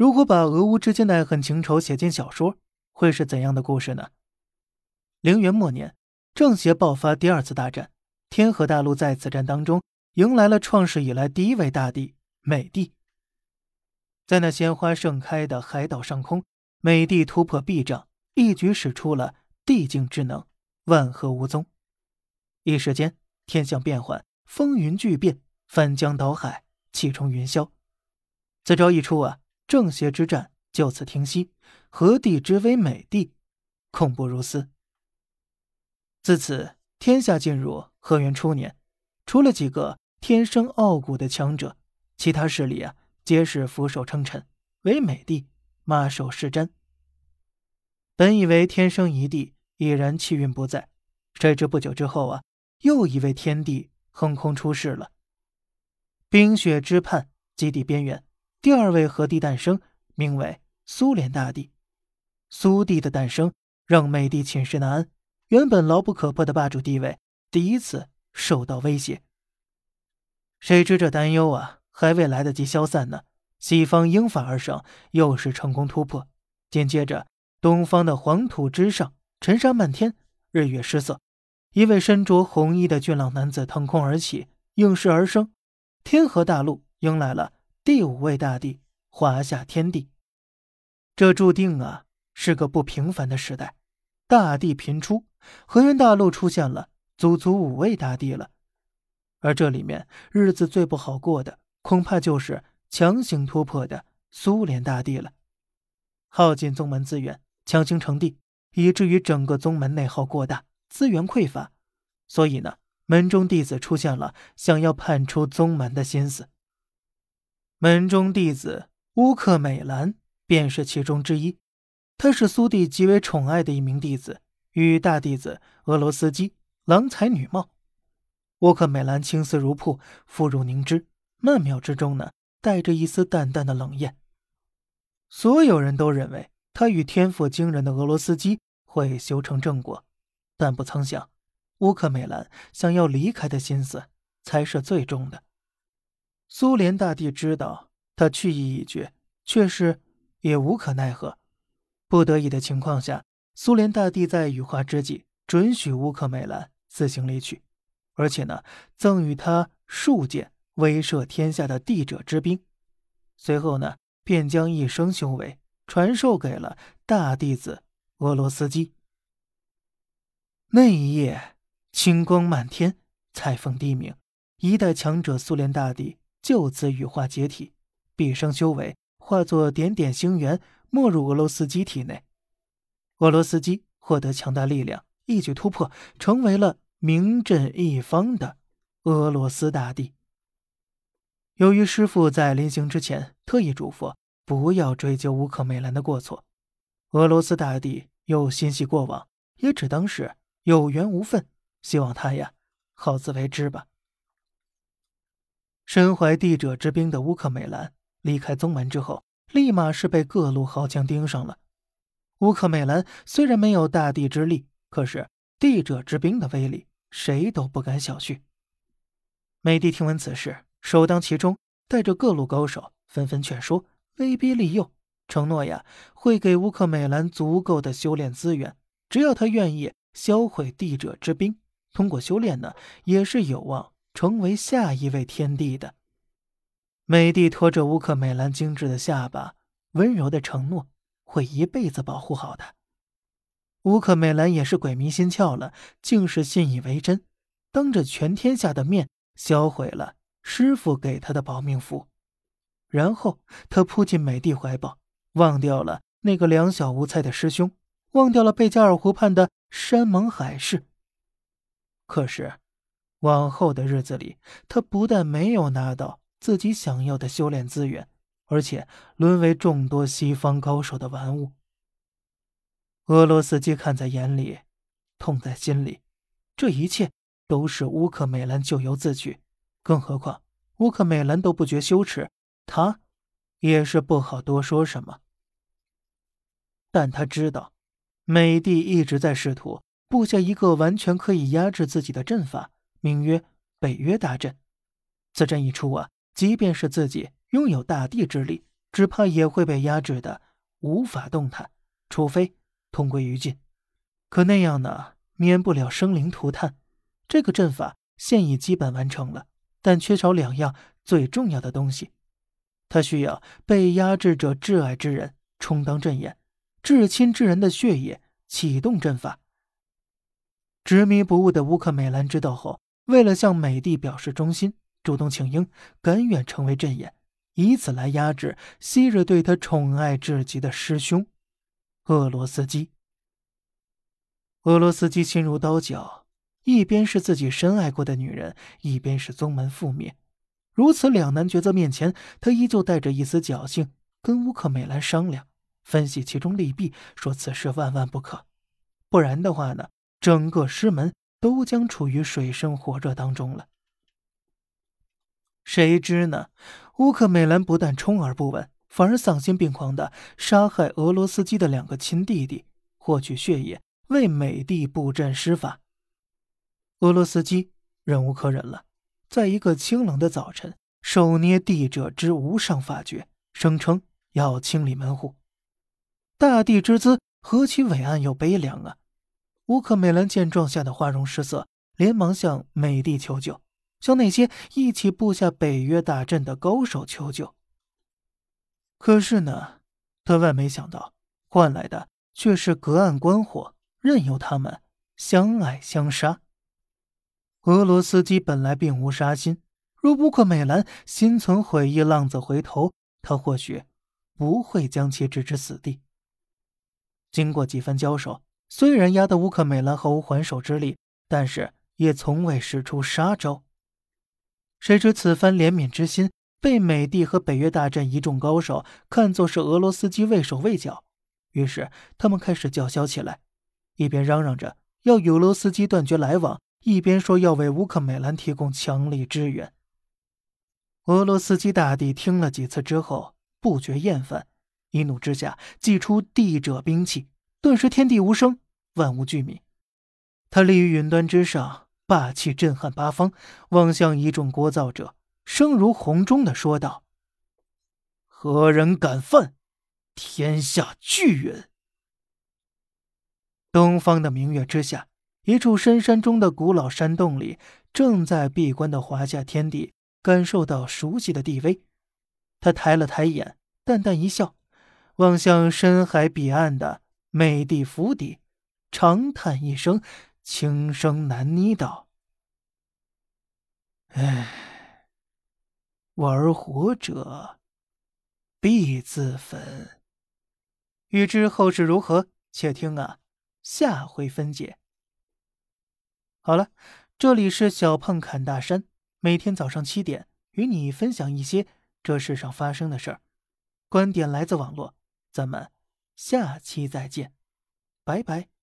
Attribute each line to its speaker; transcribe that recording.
Speaker 1: 如果把俄乌之间的爱恨情仇写进小说，会是怎样的故事呢？陵元末年，正邪爆发第二次大战，天河大陆在此战当中迎来了创世以来第一位大帝美帝。在那鲜花盛开的海岛上空，美帝突破壁障，一举使出了地境之能，万壑无踪。一时间，天象变幻，风云巨变，翻江倒海，气冲云霄。此招一出啊！正邪之战就此停息，何帝之为，美帝恐怖如斯。自此，天下进入河元初年，除了几个天生傲骨的强者，其他势力啊，皆是俯首称臣，唯美帝马首是瞻。本以为天生一帝已然气运不在，谁知不久之后啊，又一位天帝横空出世了。冰雪之畔，极地边缘。第二位和帝诞生，名为苏联大帝。苏帝的诞生让美帝寝食难安，原本牢不可破的霸主地位第一次受到威胁。谁知这担忧啊，还未来得及消散呢，西方英法而上，又是成功突破。紧接着，东方的黄土之上，尘沙漫天，日月失色，一位身着红衣的俊朗男子腾空而起，应势而生，天河大陆迎来了。第五位大帝，华夏天帝，这注定啊是个不平凡的时代。大帝频出，河源大陆出现了足足五位大帝了。而这里面日子最不好过的，恐怕就是强行突破的苏联大帝了。耗尽宗门资源，强行成帝，以至于整个宗门内耗过大，资源匮乏。所以呢，门中弟子出现了想要叛出宗门的心思。门中弟子乌克美兰便是其中之一，他是苏帝极为宠爱的一名弟子，与大弟子俄罗斯基郎才女貌。乌克美兰青丝如瀑，肤如凝脂，曼妙之中呢带着一丝淡淡的冷艳。所有人都认为他与天赋惊人的俄罗斯基会修成正果，但不曾想，乌克美兰想要离开的心思才是最重的。苏联大帝知道他去意已决，却是也无可奈何。不得已的情况下，苏联大帝在羽化之际准许乌克美兰自行离去，而且呢，赠予他数件威慑天下的帝者之兵。随后呢，便将一生修为传授给了大弟子俄罗斯基。那一夜，青光满天，彩凤低鸣，一代强者苏联大帝。就此羽化解体，毕生修为化作点点星元，没入俄罗斯基体内。俄罗斯基获得强大力量，一举突破，成为了名震一方的俄罗斯大帝。由于师傅在临行之前特意嘱咐不要追究乌克美兰的过错，俄罗斯大帝又心系过往，也只当是有缘无分，希望他呀好自为之吧。身怀帝者之兵的乌克美兰离开宗门之后，立马是被各路豪强盯上了。乌克美兰虽然没有大帝之力，可是帝者之兵的威力，谁都不敢小觑。美帝听闻此事，首当其冲，带着各路高手纷纷劝说、威逼利诱，承诺呀会给乌克美兰足够的修炼资源，只要他愿意销毁帝者之兵，通过修炼呢，也是有望。成为下一位天帝的美帝拖着乌克美兰精致的下巴，温柔的承诺会一辈子保护好她。乌克美兰也是鬼迷心窍了，竟是信以为真，当着全天下的面销毁了师傅给他的保命符，然后他扑进美帝怀抱，忘掉了那个两小无猜的师兄，忘掉了贝加尔湖畔的山盟海誓。可是。往后的日子里，他不但没有拿到自己想要的修炼资源，而且沦为众多西方高手的玩物。俄罗斯基看在眼里，痛在心里，这一切都是乌克美兰咎由自取。更何况乌克美兰都不觉羞耻，他也是不好多说什么。但他知道，美帝一直在试图布下一个完全可以压制自己的阵法。名曰北约大阵，此阵一出啊，即便是自己拥有大地之力，只怕也会被压制的无法动弹，除非同归于尽。可那样呢，免不了生灵涂炭。这个阵法现已基本完成了，但缺少两样最重要的东西。它需要被压制者挚爱之人充当阵眼，至亲之人的血液启动阵法。执迷不悟的乌克美兰知道后，为了向美帝表示忠心，主动请缨，甘愿成为阵眼，以此来压制昔日对他宠爱至极的师兄俄罗斯基。俄罗斯基心如刀绞，一边是自己深爱过的女人，一边是宗门覆灭。如此两难抉择面前，他依旧带着一丝侥幸，跟乌克美兰商量，分析其中利弊，说此事万万不可，不然的话呢，整个师门都将处于水深火热当中了。谁知呢，乌克美兰不但充耳不闻，反而丧心病狂的杀害俄罗斯基的两个亲弟弟，获取血液，为美帝布阵施法。俄罗斯基忍无可忍了。在一个清冷的早晨，手捏帝者之无上法诀，声称要清理门户。大帝之姿何其伟岸又悲凉啊！乌克美兰见状，吓得花容失色，连忙向美帝求救，向那些一起布下北约大阵的高手求救。可是呢，他万没想到，换来的却是隔岸观火，任由他们相爱相杀。俄罗斯基本来并无杀心，若乌克美兰心存悔意，浪子回头，他或许不会将其置之死地。经过几番交手，虽然压得乌克美兰毫无还手之力，但是也从未使出杀招。谁知此番怜悯之心被美帝和北约大阵一众高手看作是俄罗斯基畏手畏脚，于是他们开始叫嚣起来，一边嚷嚷着要与俄罗斯基断绝来往。一边说要为乌克美兰提供强力支援。俄罗斯基大帝听了几次之后，不觉厌烦，一怒之下祭出帝者兵器，顿时天地无声，万物俱泯。他立于云端之上，霸气震撼八方，望向一众聒噪者，声如洪钟的说道：“何人敢犯？天下巨人！”东方的明月之下。一处深山中的古老山洞里，正在闭关的华夏天帝感受到熟悉的地位。他抬了抬眼，淡淡一笑，望向深海彼岸的美帝府邸，长叹一声，轻声喃呢道：“唉，玩火者必自焚。”欲知后事如何，且听啊，下回分解。好了，这里是小胖侃大山，每天早上七点与你分享一些这世上发生的事儿，观点来自网络，咱们下期再见，拜拜。